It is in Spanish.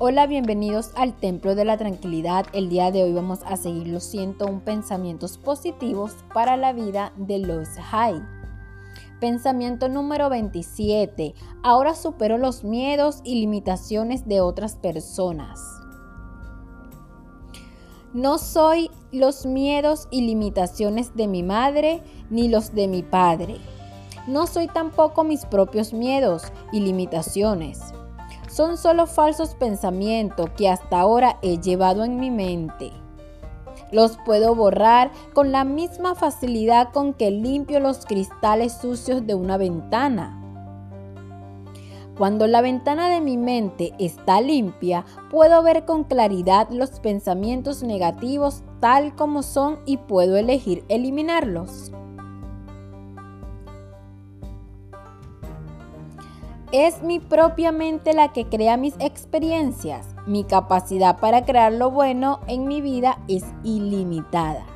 Hola, bienvenidos al Templo de la Tranquilidad. El día de hoy vamos a seguir los 101 pensamientos positivos para la vida de los Hay. Pensamiento número 27. Ahora supero los miedos y limitaciones de otras personas. No soy los miedos y limitaciones de mi madre ni los de mi padre. No soy tampoco mis propios miedos y limitaciones son solo falsos pensamientos que hasta ahora he llevado en mi mente. Los puedo borrar con la misma facilidad con que limpio los cristales sucios de una ventana. Cuando la ventana de mi mente está limpia, puedo ver con claridad los pensamientos negativos tal como son y puedo elegir eliminarlos. Es mi propia mente la que crea mis experiencias. Mi capacidad para crear lo bueno en mi vida es ilimitada.